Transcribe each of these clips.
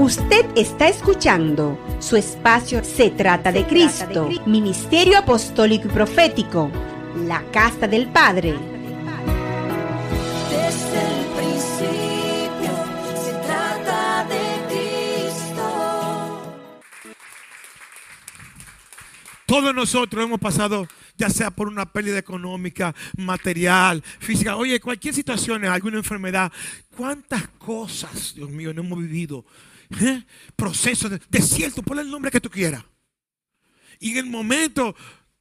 Usted está escuchando su espacio Se trata de Cristo, Ministerio Apostólico y Profético, la Casa del Padre. Desde el principio se trata de Cristo. Todos nosotros hemos pasado, ya sea por una pérdida económica, material, física, oye, cualquier situación, alguna enfermedad, cuántas cosas, Dios mío, no hemos vivido. ¿Eh? Procesos de desierto, ponle el nombre que tú quieras. Y en el momento,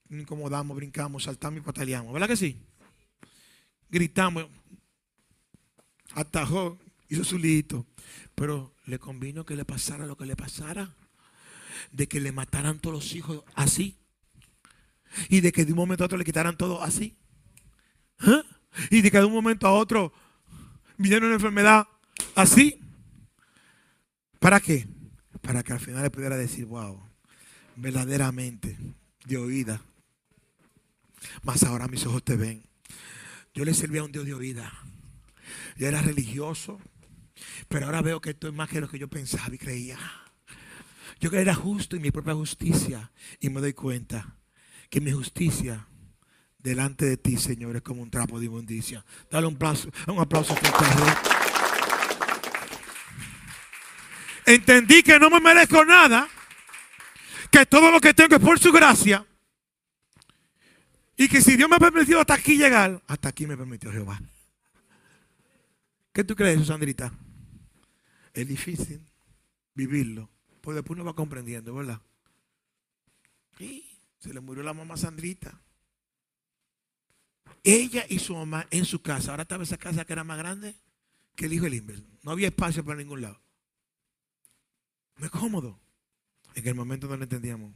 incomodamos, brincamos, saltamos y pataleamos, ¿verdad que sí? Gritamos, atajó, hizo su lito, pero le convino que le pasara lo que le pasara de que le mataran todos los hijos así. Y de que de un momento a otro le quitaran todo así. ¿Ah? Y de que de un momento a otro viniera una enfermedad así. ¿Para qué? Para que al final le pudiera decir, wow, verdaderamente, de oída. Mas ahora mis ojos te ven. Yo le servía a un Dios de oída. Yo era religioso. Pero ahora veo que esto es más que lo que yo pensaba y creía. Yo que era justo en mi propia justicia y me doy cuenta que mi justicia delante de ti, Señor, es como un trapo de inmundicia. Dale un aplauso, un aplauso fuerte al Rey. Entendí que no me merezco nada, que todo lo que tengo es por su gracia. Y que si Dios me ha permitido hasta aquí llegar, hasta aquí me permitió Jehová. ¿Qué tú crees, Sandrita? Es difícil vivirlo. Pues después uno va comprendiendo, ¿verdad? Y se le murió la mamá Sandrita. Ella y su mamá en su casa. Ahora estaba esa casa que era más grande que el hijo del. No había espacio para ningún lado. No es cómodo. En el momento no lo entendíamos.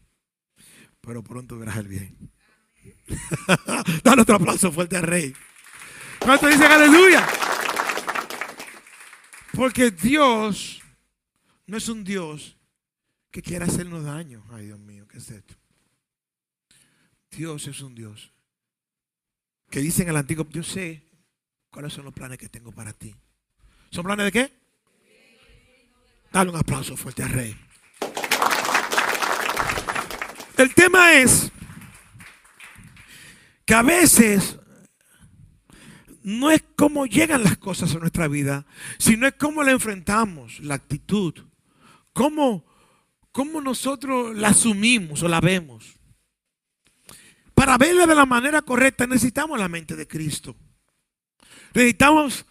Pero pronto verás el bien. Dale otro aplauso fuerte al rey. ¿Cuánto dicen aleluya? Porque Dios no es un Dios que quiera hacernos daño. Ay, Dios mío, ¿qué es esto? Dios es un Dios que dice en el antiguo, yo sé cuáles son los planes que tengo para ti. ¿Son planes de qué? Dale un aplauso fuerte al rey. El tema es que a veces no es cómo llegan las cosas a nuestra vida, sino es cómo la enfrentamos, la actitud, cómo, cómo nosotros la asumimos o la vemos. Para verla de la manera correcta necesitamos la mente de Cristo. Necesitamos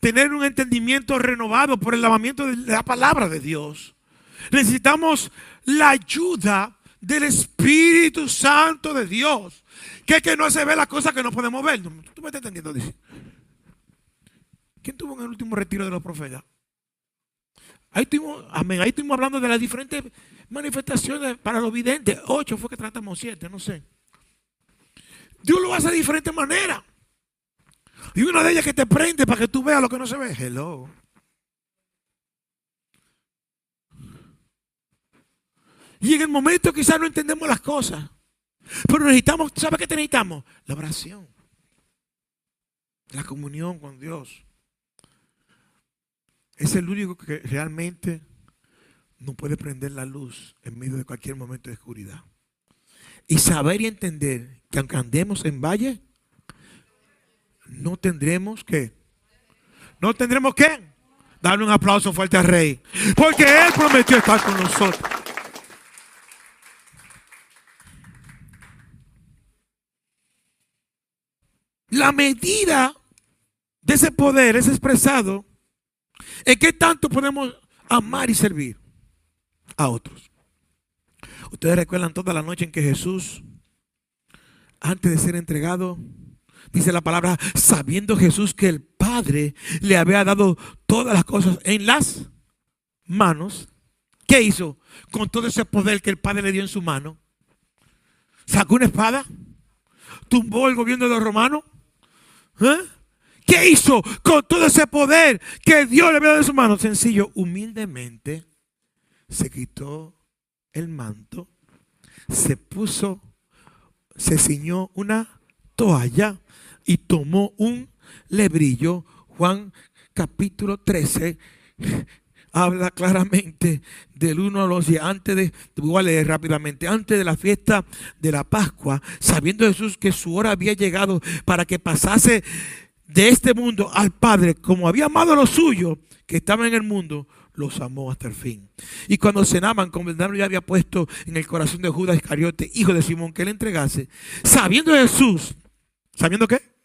tener un entendimiento renovado por el lavamiento de la palabra de Dios. Necesitamos la ayuda del Espíritu Santo de Dios. Que es que no se ve las cosas que no podemos ver. ¿Tú me estás entendiendo? ¿Quién tuvo en el último retiro de los profetas? Ahí estuvimos, amén, ahí estuvimos hablando de las diferentes manifestaciones para los videntes. Ocho fue que tratamos, siete, no sé. Dios lo hace de diferentes maneras. Y una de ellas que te prende para que tú veas lo que no se ve. Hello. Y en el momento quizás no entendemos las cosas. Pero necesitamos, ¿sabe qué necesitamos? La oración. La comunión con Dios. Es el único que realmente no puede prender la luz en medio de cualquier momento de oscuridad. Y saber y entender que aunque andemos en valle, no tendremos que. No tendremos que. Darle un aplauso fuerte al rey. Porque Él prometió estar con nosotros. La medida de ese poder es expresado en qué tanto podemos amar y servir a otros. Ustedes recuerdan toda la noche en que Jesús, antes de ser entregado, dice la palabra, sabiendo Jesús que el Padre le había dado todas las cosas en las manos, ¿qué hizo con todo ese poder que el Padre le dio en su mano? Sacó una espada, tumbó el gobierno de los romanos. ¿eh? ¿Qué hizo con todo ese poder que Dios le había dado en su mano? Sencillo, humildemente se quitó el manto, se puso, se ciñó una toalla y tomó un lebrillo. Juan capítulo 13, habla claramente del uno a los diez. Antes de, voy a leer rápidamente, antes de la fiesta de la Pascua, sabiendo Jesús que su hora había llegado para que pasase de este mundo al Padre, como había amado a los suyos que estaban en el mundo, los amó hasta el fin. Y cuando cenaban, como el ya había puesto en el corazón de Judas Iscariote, hijo de Simón, que le entregase, sabiendo Jesús, ¿sabiendo qué?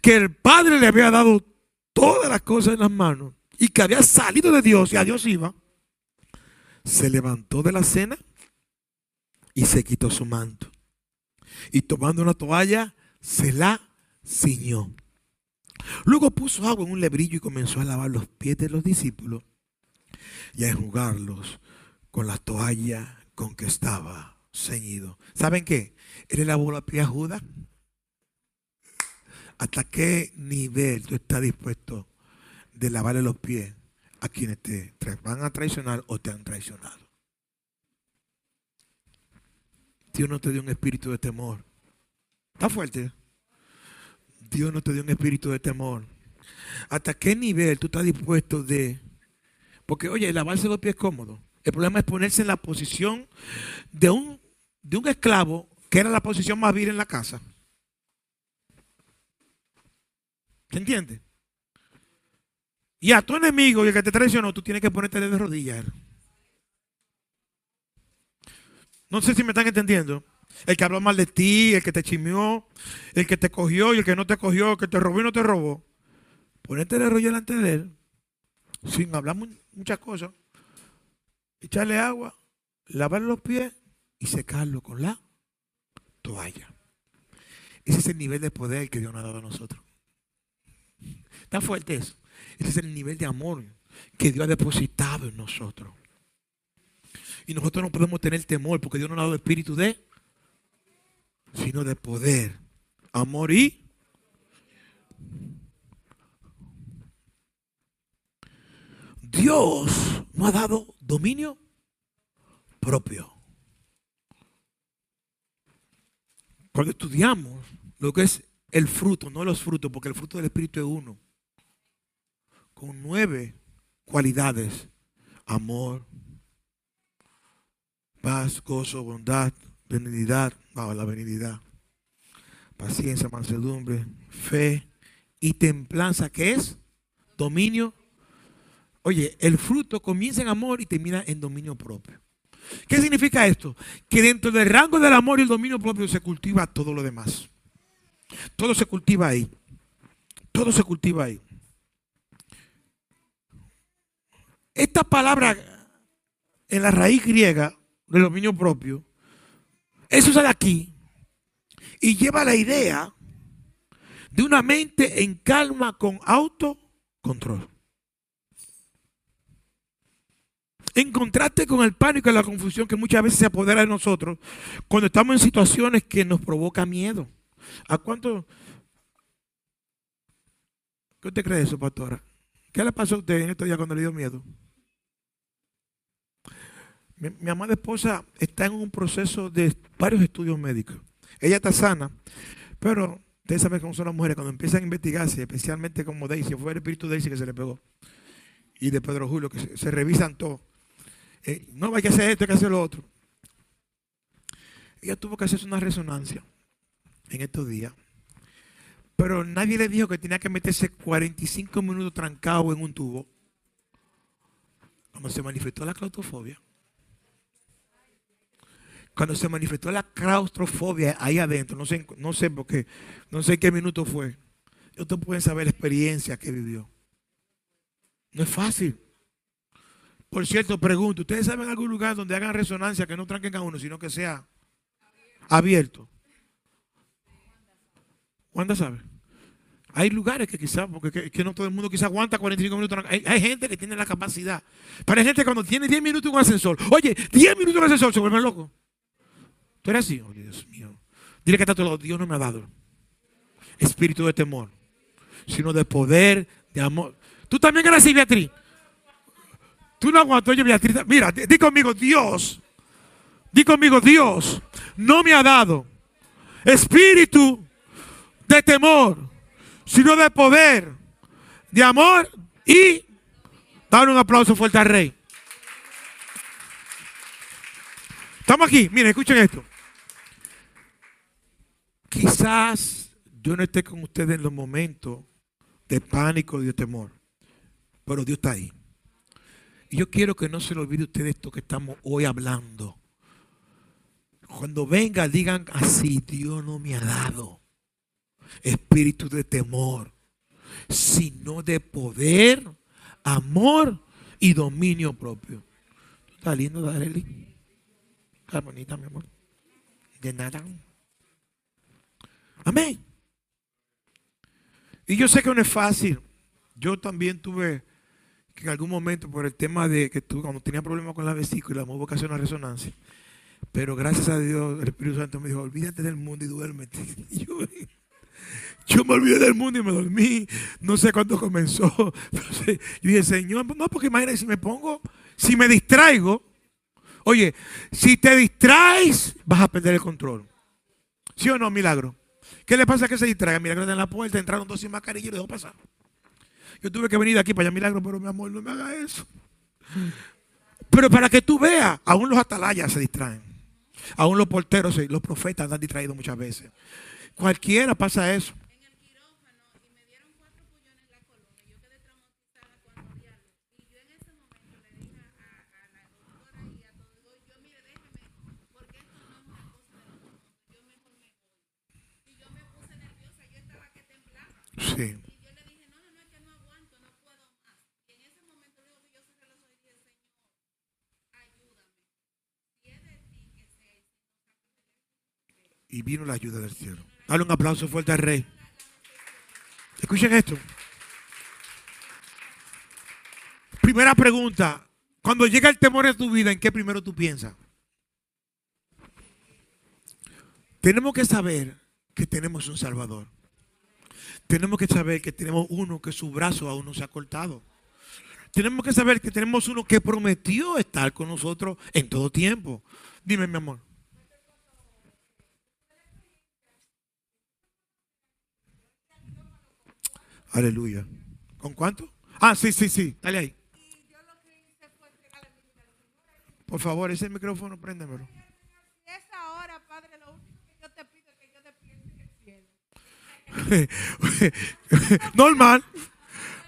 Que el Padre le había dado todas las cosas en las manos y que había salido de Dios y a Dios iba, se levantó de la cena y se quitó su manto. Y tomando una toalla, se la ciñó. Luego puso agua en un lebrillo y comenzó a lavar los pies de los discípulos y a enjugarlos con la toalla con que estaba ceñido. ¿Saben qué? Él le lavó los pies a Judas. ¿Hasta qué nivel tú estás dispuesto de lavarle los pies a quienes te van a traicionar o te han traicionado? Dios no te dio un espíritu de temor. Está fuerte. Dios no te dio un espíritu de temor. ¿Hasta qué nivel tú estás dispuesto de... Porque, oye, lavarse los pies es cómodo. El problema es ponerse en la posición de un, de un esclavo, que era la posición más vil en la casa. ¿Se entiende? Y a tu enemigo y el que te traicionó, tú tienes que ponerte de rodillas. No sé si me están entendiendo. El que habló mal de ti, el que te chimió, el que te cogió y el que no te cogió, el que te robó y no te robó. Ponerte de rollo delante de él, sin hablar muchas cosas. Echarle agua, lavarle los pies y secarlo con la toalla. Ese es el nivel de poder que Dios nos ha dado a nosotros. Está fuerte eso. Ese es el nivel de amor que Dios ha depositado en nosotros. Y nosotros no podemos tener temor porque Dios nos ha dado espíritu de sino de poder, amor y Dios nos ha dado dominio propio. Cuando estudiamos lo que es el fruto, no los frutos, porque el fruto del Espíritu es uno, con nueve cualidades, amor, paz, gozo, bondad, benignidad, la benignidad, paciencia, mansedumbre, fe y templanza, que es dominio. Oye, el fruto comienza en amor y termina en dominio propio. ¿Qué significa esto? Que dentro del rango del amor y el dominio propio se cultiva todo lo demás. Todo se cultiva ahí. Todo se cultiva ahí. Esta palabra en la raíz griega del dominio propio eso sale aquí y lleva la idea de una mente en calma con autocontrol. En contraste con el pánico y la confusión que muchas veces se apodera de nosotros cuando estamos en situaciones que nos provoca miedo. ¿A cuánto? ¿Qué usted cree eso, pastora? ¿Qué le pasó a usted en estos días cuando le dio miedo? Mi, amada esposa está en un proceso de varios estudios médicos. Ella está sana, pero ustedes saben cómo son las mujeres cuando empiezan a investigarse, especialmente como Daisy, fue el espíritu de Daisy que se le pegó, y de Pedro Julio, que se, revisan todo. Eh, no, hay que hacer esto, hay que hacer lo otro. Ella tuvo que hacerse una resonancia en estos días. Pero nadie le dijo que tenía que meterse 45 minutos trancado en un tubo. Cuando se manifestó la claustrofobia, cuando se manifestó la claustrofobia ahí adentro, no sé, no sé por qué, no sé qué minuto fue. Ustedes pueden saber la experiencia que vivió. No es fácil. Por cierto, pregunto, ¿ustedes saben algún lugar donde hagan resonancia que no tranquen a uno, sino que sea abierto? ¿Cuándo sabe? Hay lugares que quizás, porque que, no todo el mundo quizás aguanta 45 minutos. Hay, gente que tiene la capacidad. Pero hay gente que cuando tiene 10 minutos un ascensor, oye, 10 minutos un ascensor, se vuelve loco. Tú eres así, oh Dios mío. Dile que está todo, Dios no me ha dado espíritu de temor, sino de poder, de amor. Tú también eres así, Beatriz. Tú no aguantas, oye, Beatriz. Mira, di conmigo, Dios. Di conmigo, Dios no me ha dado espíritu de temor, sino de poder, de amor y Dale un aplauso fuerte al rey. Estamos aquí. Miren, escuchen esto. Quizás yo no esté con ustedes en los momentos de pánico y de temor, pero Dios está ahí. Y yo quiero que no se le olvide a ustedes esto que estamos hoy hablando. Cuando venga, digan así, Dios no me ha dado espíritu de temor, sino de poder, amor y dominio propio. ¿Tú estás lindo, Darely? Está bonita, mi amor. De nada. Amén. Y yo sé que no es fácil. Yo también tuve que en algún momento, por el tema de que tú, cuando tenía problemas con la vesícula, me hacer una resonancia. Pero gracias a Dios, el Espíritu Santo me dijo, olvídate del mundo y duérmete. Yo, me olvidé del mundo y me dormí. No sé cuándo comenzó. Yo dije, Señor, no, porque imagínate si me pongo, si me distraigo. Oye, si te distraes, vas a perder el control. ¿Sí o no, milagro? ¿Qué le pasa que se distraiga? Milagro en la puerta, entraron dos sin mascarilla y lo dejó pasar. Yo tuve que venir de aquí para allá, milagro, pero mi amor, no me haga eso. Pero para que tú veas, aún los atalayas se distraen. Aún los porteros, los profetas andan distraídos muchas veces. Cualquiera pasa eso. Sí. Y vino la ayuda del cielo. Dale un aplauso fuerte al rey. Escuchen esto. Primera pregunta. Cuando llega el temor a tu vida, ¿en qué primero tú piensas? Tenemos que saber que tenemos un Salvador. Tenemos que saber que tenemos uno que su brazo aún no se ha cortado. Tenemos que saber que tenemos uno que prometió estar con nosotros en todo tiempo. Dime, mi amor. Aleluya. ¿Con cuánto? Ah, sí, sí, sí. Dale ahí. Por favor, ese micrófono, préndemelo. Y es ahora, Padre, lo único que yo te pido es que yo despierte en el cielo. Normal.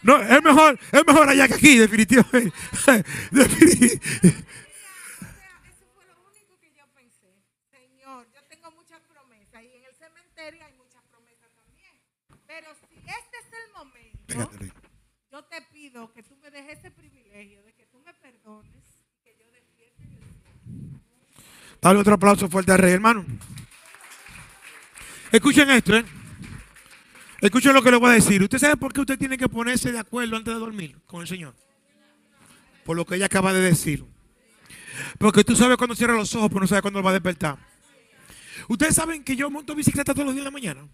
No, es mejor, es mejor allá que aquí, definitivamente. Defini- O sea, eso fue lo único que yo pensé. Señor, yo tengo muchas promesas y en el cementerio hay muchas promesas también. Pero si este es el momento, Pégate, Rey. yo te pido que tú me dejes ese privilegio de que tú me perdones y que yo despierte. Dale otro aplauso fuerte al rey, hermano. Escuchen esto, ¿eh? Escuchen lo que les voy a decir. ¿Usted sabe por qué usted tiene que ponerse de acuerdo antes de dormir con el Señor? Por lo que ella acaba de decir. Porque tú sabes cuando cierra los ojos, pero no sabes cuándo va a despertar. Ustedes saben que yo monto bicicleta todos los días de la mañana.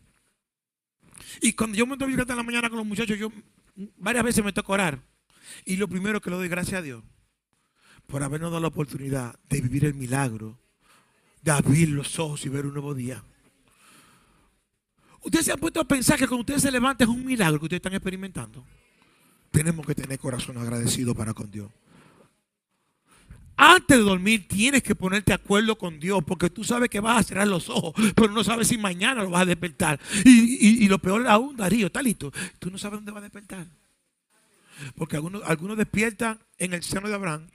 Y cuando yo monto bicicleta en la mañana con los muchachos, yo varias veces me toca orar. Y lo primero que le doy gracias a Dios por habernos dado la oportunidad de vivir el milagro, de abrir los ojos y ver un nuevo día. Ustedes se han puesto a pensar que cuando ustedes se levantan es un milagro que ustedes están experimentando. Tenemos que tener corazón agradecido para con Dios. Antes de dormir tienes que ponerte de acuerdo con Dios porque tú sabes que vas a cerrar los ojos, pero no sabes si mañana lo vas a despertar. Y, y- y lo peor aún, Darío, está listo. Tú no sabes dónde va a despertar. Porque algunos, algunos despiertan en el seno de Abraham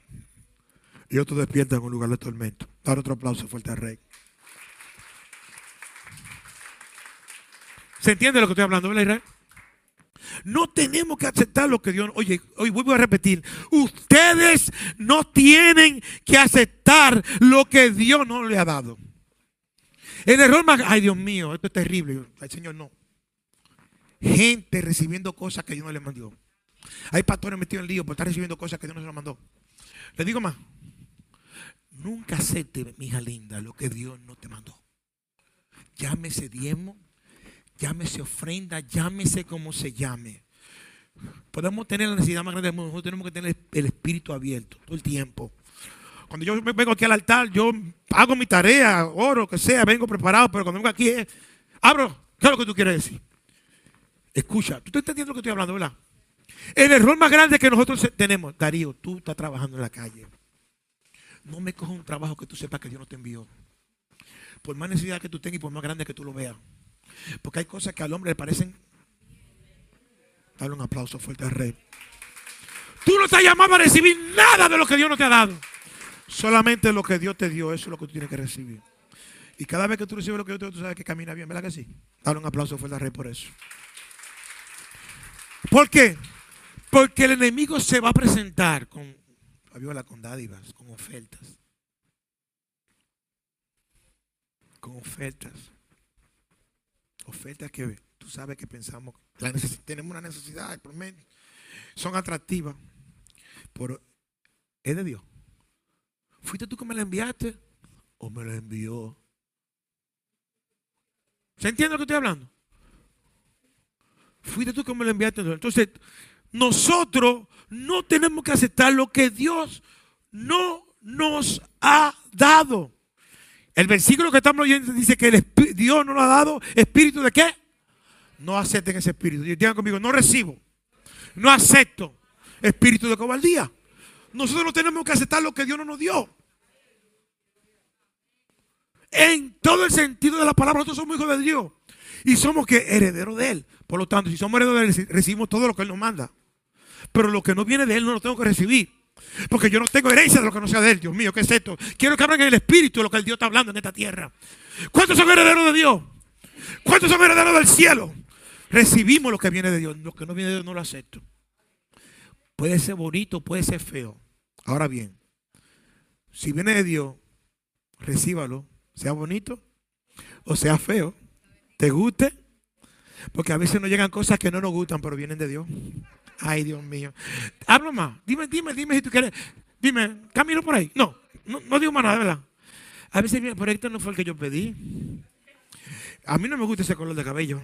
y otros despiertan en un lugar de tormento. Dar otro aplauso fuerte al rey. ¿Se entiende lo que estoy hablando, verdad, Israel? No tenemos que aceptar lo que Dios. Oye, hoy vuelvo a repetir. Ustedes no tienen que aceptar lo que Dios no le ha dado. El error más. Ay, Dios mío, esto es terrible. Ay, Señor, no. Gente recibiendo cosas que Dios no le mandó. Hay pastores metidos en lío por estar recibiendo cosas que Dios no se los mandó. Le digo más. Nunca acepte, mi hija linda, lo que Dios no te mandó. Llámese diezmo, llámese ofrenda, llámese como se llame. Podemos tener la necesidad más grande del mundo. Nosotros tenemos que tener el espíritu abierto todo el tiempo. Cuando yo vengo aquí al altar, yo hago mi tarea, oro, que sea, vengo preparado, pero cuando vengo aquí, abro, ¿qué es lo que tú quieres decir? Escucha, tú estás entendiendo lo que estoy hablando, ¿verdad? El error más grande que nosotros tenemos, Darío, tú estás trabajando en la calle. No me cojas un trabajo que tú sepas que Dios no te envió. Por más necesidad que tú tengas y por más grande que tú lo veas. Porque hay cosas que al hombre le parecen. Dale un aplauso fuerte al rey. Tú no estás llamado a recibir nada de lo que Dios no te ha dado. Solamente lo que Dios te dio, eso es lo que tú tienes que recibir. Y cada vez que tú recibes lo que Dios te dio, tú sabes que camina bien, ¿verdad que sí? Dale un aplauso fuerte al rey por eso. ¿Por qué? Porque el enemigo se va a presentar con, Fabiola, con dádivas, con ofertas. Con ofertas. Ofertas que tú sabes que pensamos, la tenemos una necesidad, son atractivas, pero es de Dios. ¿Fuiste tú que me la enviaste o me la envió? ¿Se entiende lo que estoy hablando? Fuiste tú que me lo enviaste. Entonces, nosotros no tenemos que aceptar lo que Dios no nos ha dado. El versículo que estamos leyendo dice que el Dios no nos ha dado espíritu de qué? No acepten ese espíritu. Y conmigo, no recibo, no acepto espíritu de cobardía. Nosotros no tenemos que aceptar lo que Dios no nos dio. En todo el sentido de la palabra, nosotros somos hijos de Dios. Y somos que herederos de Él. Por lo tanto, si somos herederos de Él, recibimos todo lo que Él nos manda. Pero lo que no viene de Él no lo tengo que recibir. Porque yo no tengo herencia de lo que no sea de Él. Dios mío, ¿qué es esto? Quiero que abran el espíritu de lo que el Dios está hablando en esta tierra. ¿Cuántos son herederos de Dios? ¿Cuántos son herederos del cielo? Recibimos lo que viene de Dios. Lo que no viene de Dios no lo acepto. Puede ser bonito, puede ser feo. Ahora bien, si viene de Dios, recíbalo, sea bonito o sea feo, te guste, porque a veces nos llegan cosas que no nos gustan, pero vienen de Dios. Ay, Dios mío. Habla más. Dime, dime, dime si tú quieres. Dime, camino por ahí. No, no, digo más nada, ¿verdad? A veces viene, pero esto no fue el que yo pedí. A mí no me gusta ese color de cabello.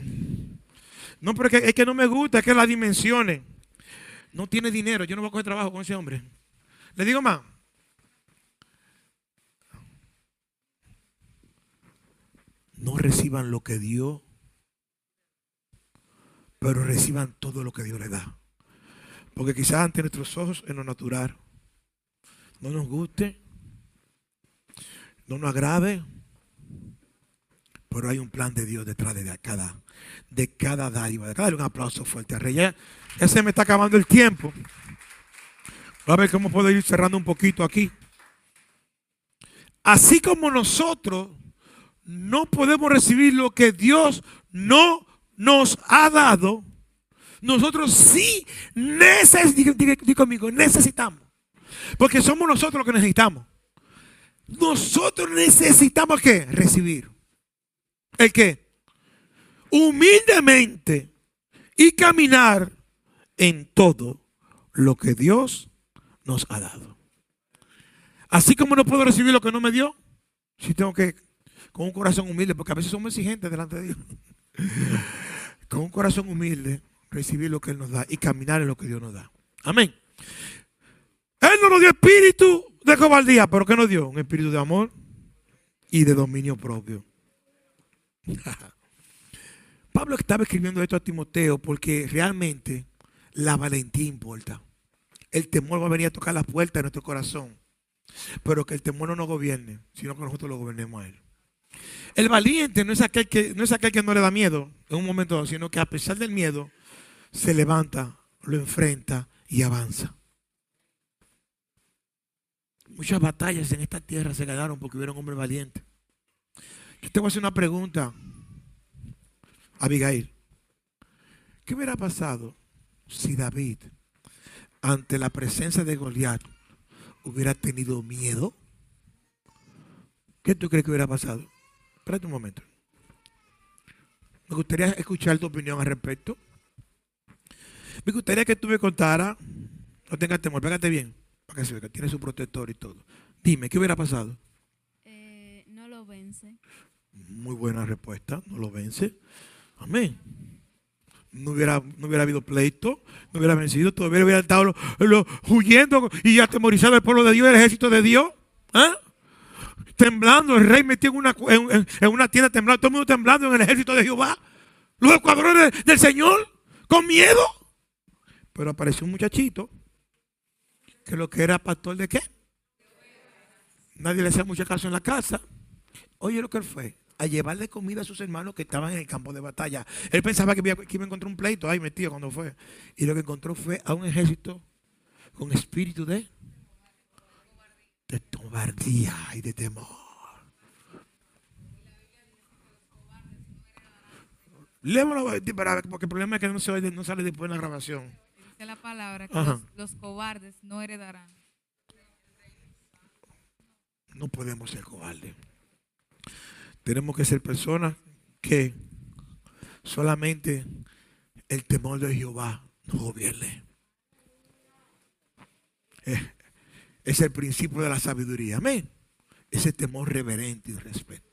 No, pero es que, es que no me gusta, es que las dimensiones. No tiene dinero, yo no voy a coger trabajo con ese hombre. Le digo más. No reciban lo que dio, pero reciban todo lo que Dios le da. Porque quizás ante nuestros ojos en lo natural no nos guste, no nos agrade, pero hay un plan de Dios detrás de cada, de cada dádiva. Dale un aplauso fuerte a Rey. Ya, se me está acabando el tiempo. A ver cómo puedo ir cerrando un poquito aquí. Así como nosotros no podemos recibir lo que Dios no nos ha dado, nosotros sí necesitamos, conmigo, necesitamos. Porque somos nosotros los que necesitamos. Nosotros necesitamos qué? Recibir. ¿El qué? Humildemente y caminar en todo lo que Dios nos ha dado. Así como no puedo recibir lo que no me dio, si tengo que, con un corazón humilde, porque a veces somos exigentes delante de Dios, con un corazón humilde, recibir lo que Él nos da y caminar en lo que Dios nos da. Amén. Él no nos dio espíritu de cobardía, pero ¿qué nos dio? Un espíritu de amor y de dominio propio. Pablo estaba escribiendo esto a Timoteo porque realmente la valentía importa. El temor va a venir a tocar la puerta de nuestro corazón. Pero que el temor no nos gobierne, sino que nosotros lo gobernemos a él. El valiente no es aquel que no, es aquel que no le da miedo en un momento sino que a pesar del miedo se levanta, lo enfrenta y avanza. Muchas batallas en esta tierra se ganaron porque hubieron hombres valientes. Yo te voy hacer una pregunta, Abigail. ¿Qué hubiera pasado si David, ante la presencia de Goliat, hubiera tenido miedo? ¿Qué tú crees que hubiera pasado? Espérate un momento. Me gustaría escuchar tu opinión al respecto. Me gustaría que tú me contaras, no tengas temor, pégate bien, para que se vea que tiene su protector y todo. Dime, ¿qué hubiera pasado? Eh, no lo vence. Muy buena respuesta, no lo vence. Amén. No hubiera, no hubiera habido pleito, no hubiera vencido, todavía hubiera estado huyendo y atemorizado el pueblo de Dios, el ejército de Dios. ¿Ah? Temblando, el rey metido en una, en una tienda temblando, todo el mundo temblando en el ejército de Jehová. Los escuadrones del Señor, con miedo. Pero apareció un muchachito que lo que era pastor de qué? Nadie le hacía mucho caso en la casa. Oye lo que él fue, a llevarle comida a sus hermanos que estaban en el campo de batalla. Él pensaba que que iba a encontrar un pleito ahí metido cuando fue. Y lo que encontró fue a un ejército con espíritu de, de cobardía y de temor. Léemoslo, para- porque el problema es que no, se no sale después en la grabación. Dice la palabra que los, los cobardes no heredarán. No podemos ser cobardes. Tenemos que ser personas que solamente el temor de Jehová nos gobierne. Es, es el principio de la sabiduría. Amén. Ese temor reverente y respeto.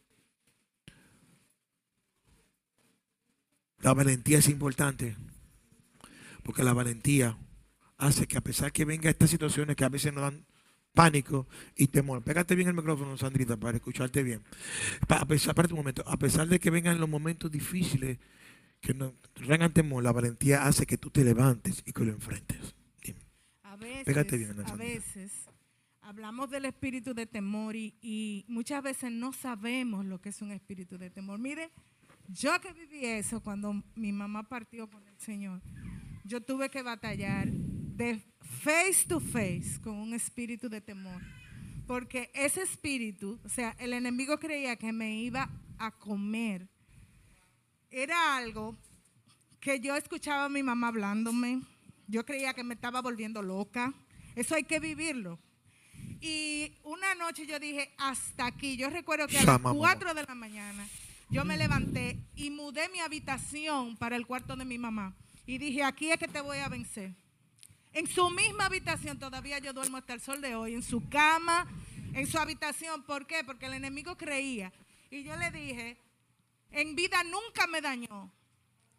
La valentía es importante. Porque la valentía hace que a pesar que venga estas situaciones que a veces nos dan pánico y temor. Pégate bien el micrófono, Sandrita, para escucharte bien. A pesar, un momento. A pesar de que vengan los momentos difíciles que nos traigan temor, la valentía hace que tú te levantes y que lo enfrentes. Dime. A veces, Pégate bien, Ana a Sandra. veces hablamos del espíritu de temor y, y muchas veces no sabemos lo que es un espíritu de temor. Mire, yo que viví eso cuando mi mamá partió con el Señor, yo tuve que batallar de face to face con un espíritu de temor. Porque ese espíritu, o sea, el enemigo creía que me iba a comer. Era algo que yo escuchaba a mi mamá hablándome. Yo creía que me estaba volviendo loca. Eso hay que vivirlo. Y una noche yo dije, hasta aquí. Yo recuerdo que a las Shama, mamá. 4 de la mañana yo me levanté y mudé mi habitación para el cuarto de mi mamá. Y dije, aquí es que te voy a vencer. En su misma habitación, todavía yo duermo hasta el sol de hoy, en su cama, en su habitación. ¿Por qué? Porque el enemigo creía. Y yo le dije, en vida nunca me dañó.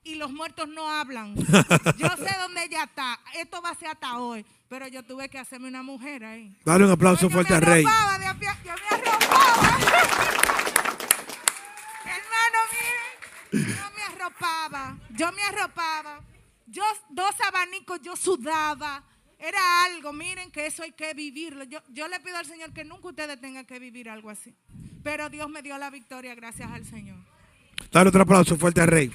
Y los muertos no hablan. Yo sé dónde ella está. Esto va a ser hasta hoy. Pero yo tuve que hacerme una mujer ahí. Dale un aplauso Yo fuerte al rey. arropaba de a pie- yo me arropaba. Hermano, miren, yo me arropaba, yo me arropaba. Yo, dos abanicos, yo sudaba. Era algo, miren que eso hay que vivirlo. Yo, yo le pido al Señor que nunca ustedes tengan que vivir algo así. Pero Dios me dio la victoria gracias al Señor. Dale otro aplauso fuerte al rey.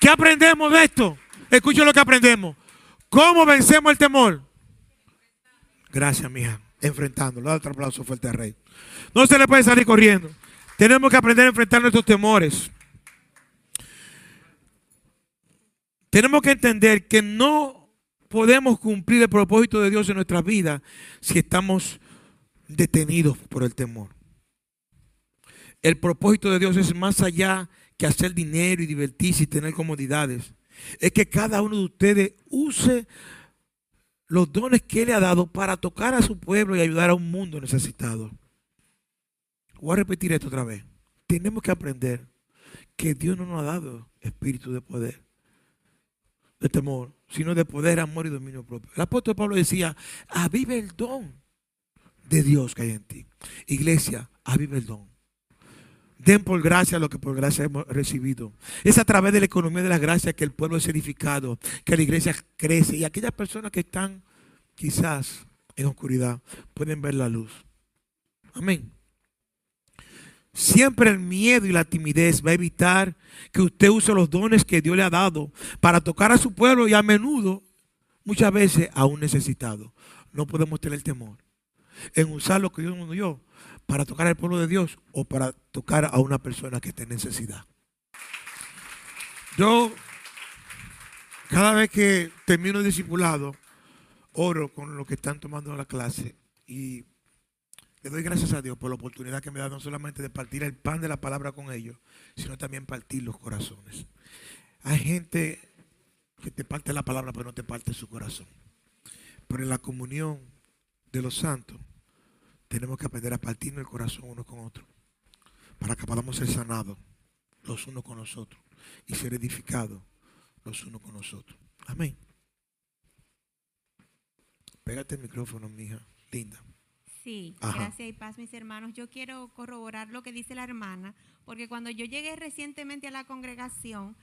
¿Qué aprendemos de esto? Escucha lo que aprendemos. ¿Cómo vencemos el temor? Gracias, mija. Enfrentándolo. Dale otro aplauso fuerte al rey. No se le puede salir corriendo. Tenemos que aprender a enfrentar nuestros temores. Tenemos que entender que no podemos cumplir el propósito de Dios en nuestra vida si estamos detenidos por el temor. El propósito de Dios es más allá que hacer dinero y divertirse y tener comodidades. Es que cada uno de ustedes use los dones que Él le ha dado para tocar a su pueblo y ayudar a un mundo necesitado. Voy a repetir esto otra vez. Tenemos que aprender que Dios no nos ha dado espíritu de poder, de temor, sino de poder, amor y dominio propio. El apóstol Pablo decía, aviva el don de Dios que hay en ti. Iglesia, aviva el don. Den por gracia lo que por gracia hemos recibido. Es a través de la economía de la gracia que el pueblo es edificado, que la iglesia crece y aquellas personas que están quizás en oscuridad pueden ver la luz. Amén. Siempre el miedo y la timidez va a evitar que usted use los dones que Dios le ha dado para tocar a su pueblo y a menudo, muchas veces, a un necesitado. No podemos tener temor en usar lo que Dios nos dio para tocar al pueblo de Dios o para tocar a una persona que esté en necesidad. Yo, cada vez que termino el discipulado, oro con los que están tomando la clase y le doy gracias a Dios por la oportunidad que me da no solamente de partir el pan de la palabra con ellos, sino también partir los corazones. Hay gente que te parte la palabra pero no te parte su corazón. Pero en la comunión de los santos tenemos que aprender a partirnos el corazón uno con otro para que podamos ser sanados los unos con los otros y ser edificados los unos con los otros. Amén. Pégate el micrófono, mija. Linda. Sí, Ajá. gracias y paz, mis hermanos. Yo quiero corroborar lo que dice la hermana, porque cuando yo llegué recientemente a la congregación,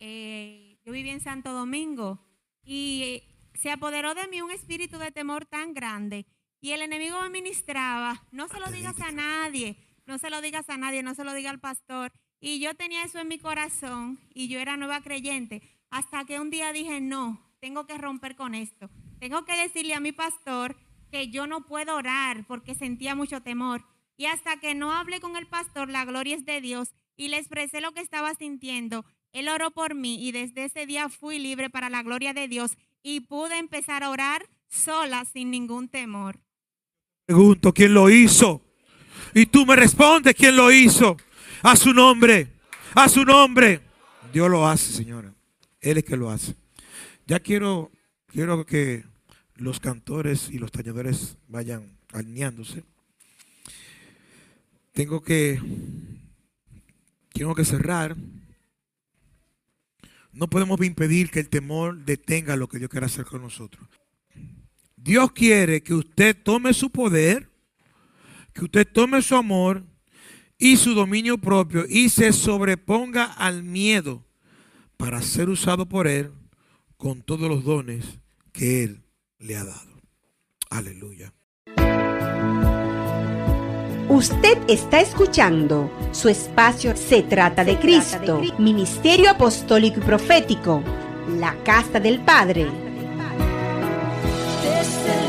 eh, yo vivía en Santo Domingo y se apoderó de mí un espíritu de temor tan grande y el enemigo me ministraba, no se lo digas a nadie, no se lo digas a nadie, no se lo diga al pastor. Y yo tenía eso en mi corazón y yo era nueva creyente hasta que un día dije, no, tengo que romper con esto. Tengo que decirle a mi pastor que yo no puedo orar porque sentía mucho temor. Y hasta que no hablé con el pastor, la gloria es de Dios, y le expresé lo que estaba sintiendo, él oró por mí y desde ese día fui libre para la gloria de Dios y pude empezar a orar sola sin ningún temor. Pregunto, ¿quién lo hizo? Y tú me respondes, ¿quién lo hizo? A su nombre, a su nombre. Dios lo hace, señora. Él es que lo hace. Ya quiero, quiero que los cantores y los tañadores vayan alineándose. Tengo que, tengo que cerrar. No podemos impedir que el temor detenga lo que Dios quiere hacer con nosotros. Dios quiere que usted tome su poder, que usted tome su amor y su dominio propio y se sobreponga al miedo para ser usado por Él con todos los dones que Él le ha dado. Aleluya. Usted está escuchando su espacio Se trata de Cristo, Ministerio Apostólico y Profético, la Casa del Padre. Desde el principio